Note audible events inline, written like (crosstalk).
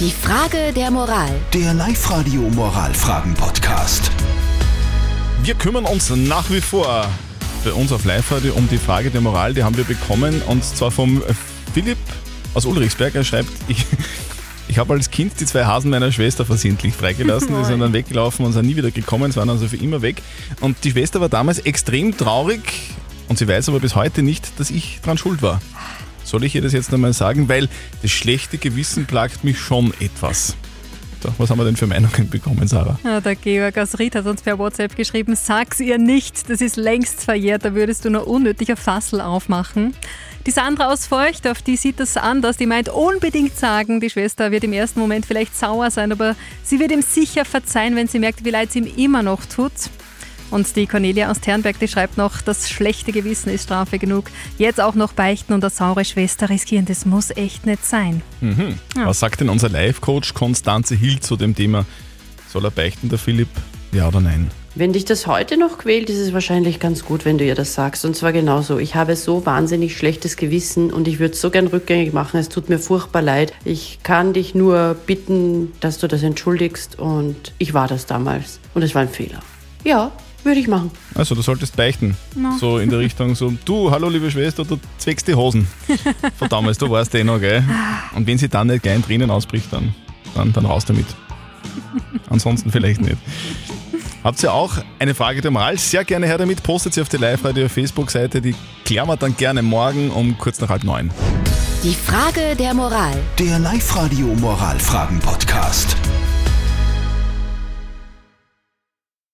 Die Frage der Moral. Der Live-Radio Moralfragen-Podcast. Wir kümmern uns nach wie vor bei uns auf Live-Radio um die Frage der Moral. Die haben wir bekommen und zwar vom Philipp aus Ulrichsberg. Er schreibt, (laughs) ich, ich habe als Kind die zwei Hasen meiner Schwester versehentlich freigelassen. (laughs) Die sind dann weggelaufen und sind nie wieder gekommen, sie waren also für immer weg. Und die Schwester war damals extrem traurig und sie weiß aber bis heute nicht, dass ich dran schuld war. Soll ich ihr das jetzt einmal sagen? Weil das schlechte Gewissen plagt mich schon etwas. So, was haben wir denn für Meinungen bekommen, Sarah? Ja, der Georg aus Ried hat uns per WhatsApp geschrieben, sag's ihr nicht, das ist längst verjährt, da würdest du nur unnötiger Fassel aufmachen. Die Sandra aus Feucht, auf die sieht das anders, die meint unbedingt sagen, die Schwester wird im ersten Moment vielleicht sauer sein, aber sie wird ihm sicher verzeihen, wenn sie merkt, wie leid es ihm immer noch tut. Und die Cornelia aus Ternberg, die schreibt noch, das schlechte Gewissen ist Strafe genug. Jetzt auch noch beichten und eine saure Schwester riskieren, das muss echt nicht sein. Mhm. Was sagt denn unser Live-Coach Konstanze Hill zu dem Thema? Soll er beichten, der Philipp? Ja oder nein? Wenn dich das heute noch quält, ist es wahrscheinlich ganz gut, wenn du ihr das sagst. Und zwar genauso. Ich habe so wahnsinnig schlechtes Gewissen und ich würde es so gern rückgängig machen. Es tut mir furchtbar leid. Ich kann dich nur bitten, dass du das entschuldigst und ich war das damals. Und es war ein Fehler. Ja, würde ich machen. Also, du solltest beichten. So in der Richtung so, du, hallo liebe Schwester, du zweckst die Hosen. (laughs) Von damals, du warst eh noch, gell? Und wenn sie dann nicht gleich in Tränen ausbricht, dann, dann, dann raus damit. (laughs) Ansonsten vielleicht nicht. Habt ihr auch eine Frage der Moral? Sehr gerne her damit. Postet sie auf die Live-Radio Facebook-Seite. Die klären wir dann gerne morgen um kurz nach halb neun. Die Frage der Moral. Der Live-Radio Moralfragen-Podcast.